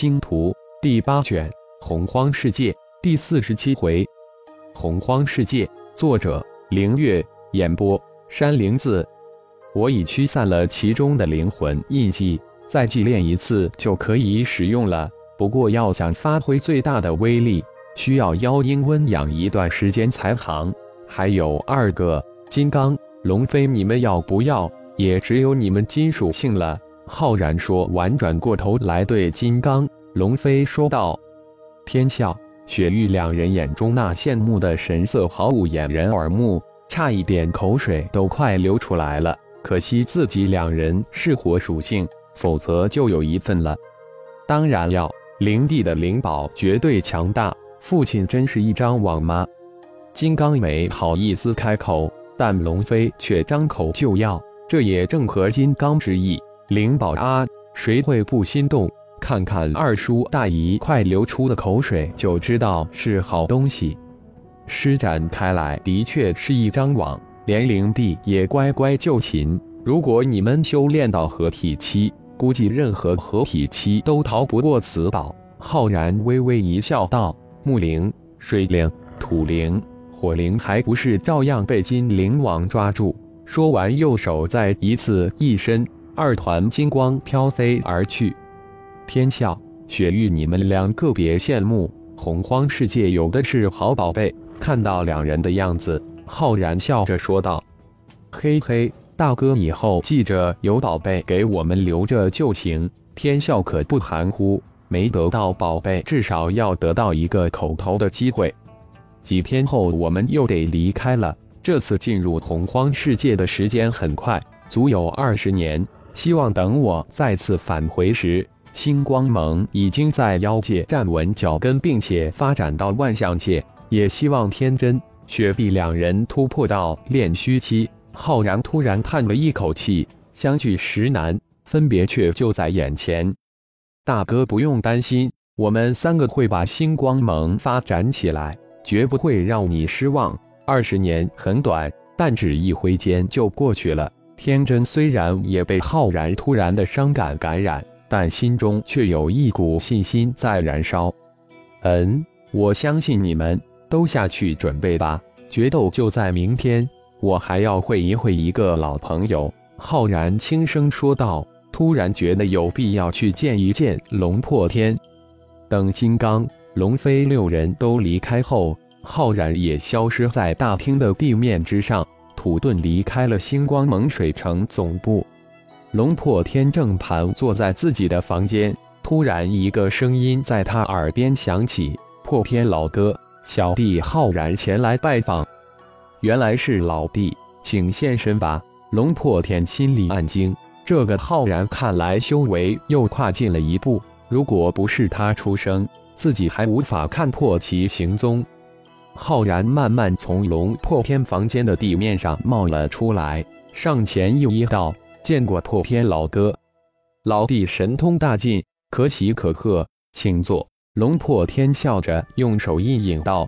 星图第八卷洪荒世界第四十七回，洪荒世界，作者凌月，演播山灵子。我已驱散了其中的灵魂印记，再祭炼一次就可以使用了。不过要想发挥最大的威力，需要妖婴温养一段时间才行。还有二个金刚龙飞，你们要不要？也只有你们金属性了。浩然说完，转过头来对金刚龙飞说道：“天笑、雪域两人眼中那羡慕的神色毫无掩人耳目，差一点口水都快流出来了。可惜自己两人是火属性，否则就有一份了。当然要，灵帝的灵宝绝对强大。父亲真是一张网吗？”金刚没好意思开口，但龙飞却张口就要，这也正合金刚之意。灵宝啊，谁会不心动？看看二叔大姨快流出的口水，就知道是好东西。施展开来的确是一张网，连灵帝也乖乖就擒。如果你们修炼到合体期，估计任何合体期都逃不过此宝。浩然微微一笑，道：“木灵、水灵、土灵、火灵，还不是照样被金灵网抓住？”说完，右手再一次一伸。二团金光飘飞而去，天笑、雪玉，你们两个别羡慕，洪荒世界有的是好宝贝。看到两人的样子，浩然笑着说道：“嘿嘿，大哥，以后记着有宝贝给我们留着就行。”天笑可不含糊，没得到宝贝，至少要得到一个口头的机会。几天后，我们又得离开了。这次进入洪荒世界的时间很快，足有二十年。希望等我再次返回时，星光盟已经在妖界站稳脚跟，并且发展到万象界。也希望天真、雪碧两人突破到炼虚期。浩然突然叹了一口气，相聚时难，分别却就在眼前。大哥不用担心，我们三个会把星光盟发展起来，绝不会让你失望。二十年很短，但只一挥间就过去了。天真虽然也被浩然突然的伤感感染，但心中却有一股信心在燃烧。嗯，我相信你们，都下去准备吧。决斗就在明天，我还要会一会一个老朋友。浩然轻声说道，突然觉得有必要去见一见龙破天。等金刚、龙飞六人都离开后，浩然也消失在大厅的地面之上。土遁离开了星光蒙水城总部，龙破天正盘坐在自己的房间，突然一个声音在他耳边响起：“破天老哥，小弟浩然前来拜访。”原来是老弟，请现身吧。龙破天心里暗惊，这个浩然看来修为又跨进了一步，如果不是他出生，自己还无法看破其行踪。浩然慢慢从龙破天房间的地面上冒了出来，上前又一道：“见过破天老哥，老弟神通大进，可喜可贺，请坐。”龙破天笑着用手一引道：“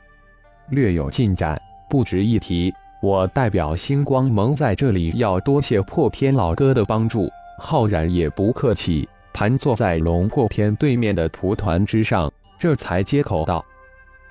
略有进展，不值一提。我代表星光盟在这里要多谢破天老哥的帮助。”浩然也不客气，盘坐在龙破天对面的蒲团之上，这才接口道：“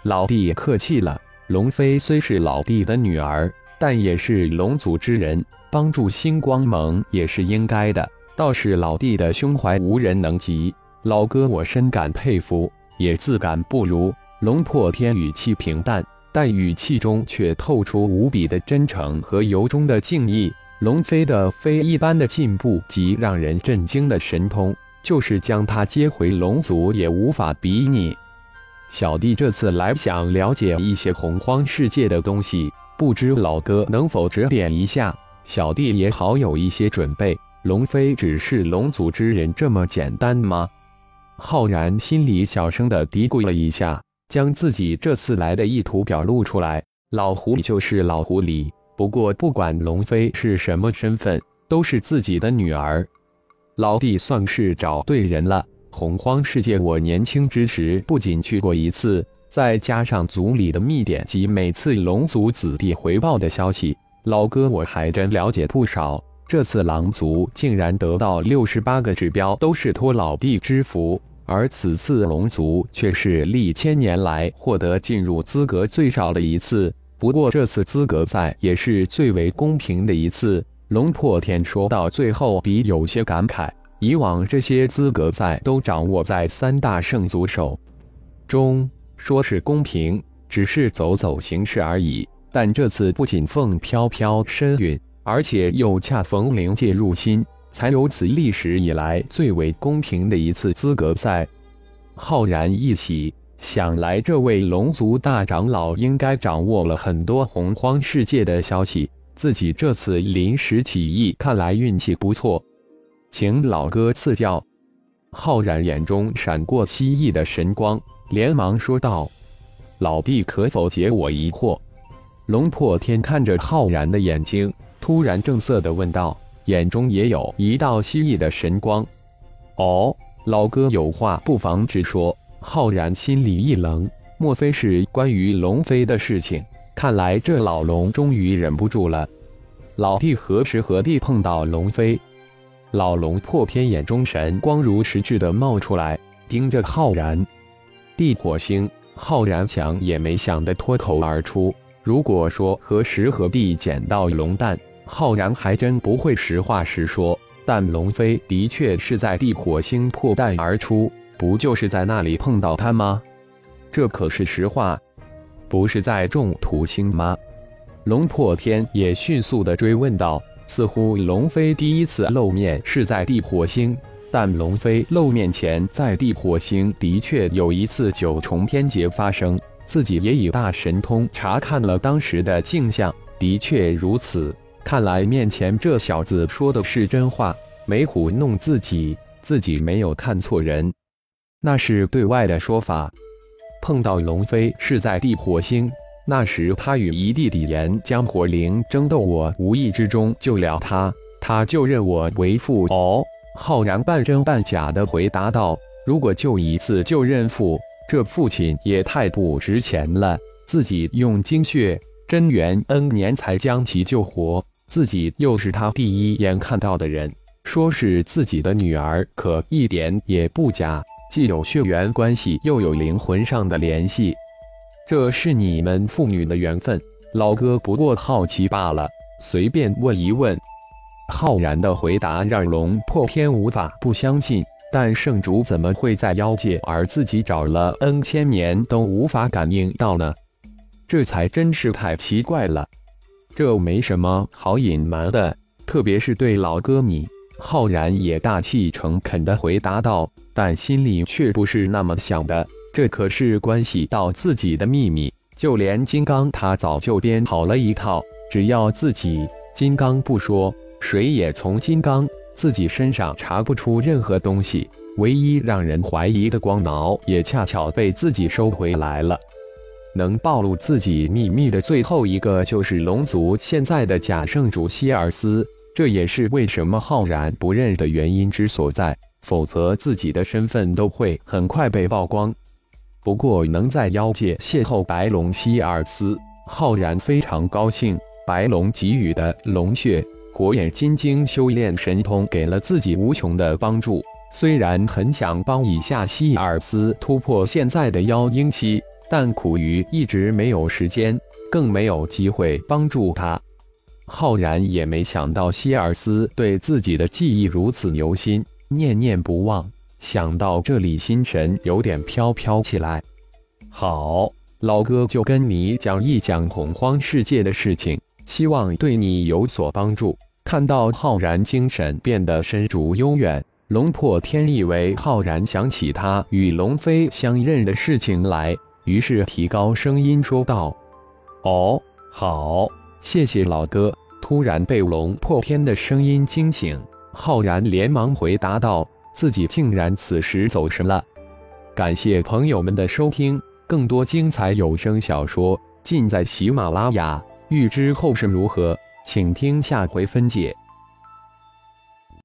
老弟客气了。”龙飞虽是老弟的女儿，但也是龙族之人，帮助星光盟也是应该的。倒是老弟的胸怀无人能及，老哥我深感佩服，也自感不如。龙破天语气平淡，但语气中却透出无比的真诚和由衷的敬意。龙飞的非一般的进步及让人震惊的神通，就是将他接回龙族也无法比拟。小弟这次来想了解一些洪荒世界的东西，不知老哥能否指点一下？小弟也好有一些准备。龙飞只是龙族之人这么简单吗？浩然心里小声的嘀咕了一下，将自己这次来的意图表露出来。老狐狸就是老狐狸，不过不管龙飞是什么身份，都是自己的女儿。老弟算是找对人了。洪荒世界，我年轻之时不仅去过一次，再加上族里的密典及每次龙族子弟回报的消息，老哥我还真了解不少。这次狼族竟然得到六十八个指标，都是托老弟之福，而此次龙族却是历千年来获得进入资格最少的一次。不过这次资格赛也是最为公平的一次。龙破天说到最后，比有些感慨。以往这些资格赛都掌握在三大圣族手中，说是公平，只是走走形式而已。但这次不仅凤飘飘身陨，而且又恰逢灵界入侵。才有此历史以来最为公平的一次资格赛。浩然一喜，想来这位龙族大长老应该掌握了很多洪荒世界的消息。自己这次临时起意，看来运气不错，请老哥赐教。浩然眼中闪过蜥蜴的神光，连忙说道：“老弟，可否解我疑惑？”龙破天看着浩然的眼睛，突然正色的问道。眼中也有一道蜥蜴的神光。哦，老哥有话不妨直说。浩然心里一冷，莫非是关于龙飞的事情？看来这老龙终于忍不住了。老弟何时何地碰到龙飞？老龙破天眼中神光如实质的冒出来，盯着浩然。地火星，浩然想也没想的脱口而出。如果说何时何地捡到龙蛋？浩然还真不会实话实说，但龙飞的确是在地火星破蛋而出，不就是在那里碰到他吗？这可是实话，不是在众土星吗？龙破天也迅速的追问道。似乎龙飞第一次露面是在地火星，但龙飞露面前在地火星的确有一次九重天劫发生，自己也以大神通查看了当时的镜像，的确如此。看来面前这小子说的是真话，没唬弄自己，自己没有看错人。那是对外的说法。碰到龙飞是在地火星，那时他与一弟弟炎将火灵争斗，我无意之中救了他，他就认我为父。哦，浩然半真半假的回答道：“如果救一次就认父，这父亲也太不值钱了。自己用精血真元 N 年才将其救活。”自己又是他第一眼看到的人，说是自己的女儿，可一点也不假。既有血缘关系，又有灵魂上的联系，这是你们父女的缘分。老哥不过好奇罢了，随便问一问。浩然的回答让龙破天无法不相信，但圣主怎么会在妖界，而自己找了 N 千年都无法感应到呢？这才真是太奇怪了。这没什么好隐瞒的，特别是对老哥你。浩然也大气诚恳地回答道，但心里却不是那么想的。这可是关系到自己的秘密，就连金刚他早就编好了一套，只要自己金刚不说，谁也从金刚自己身上查不出任何东西。唯一让人怀疑的光脑，也恰巧被自己收回来了。能暴露自己秘密的最后一个就是龙族现在的假圣主希尔斯，这也是为什么浩然不认的原因之所在。否则自己的身份都会很快被曝光。不过能在妖界邂逅白龙希尔斯，浩然非常高兴。白龙给予的龙血、火眼金睛修炼神通给了自己无穷的帮助。虽然很想帮一下希尔斯突破现在的妖婴期。但苦于一直没有时间，更没有机会帮助他。浩然也没想到希尔斯对自己的记忆如此留心，念念不忘。想到这里，心神有点飘飘起来。好，老哥就跟你讲一讲洪荒世界的事情，希望对你有所帮助。看到浩然精神变得深逐悠远，龙破天以为浩然想起他与龙飞相认的事情来。于是提高声音说道：“哦，好，谢谢老哥。”突然被龙破天的声音惊醒，浩然连忙回答道：“自己竟然此时走神了。”感谢朋友们的收听，更多精彩有声小说尽在喜马拉雅。欲知后事如何，请听下回分解。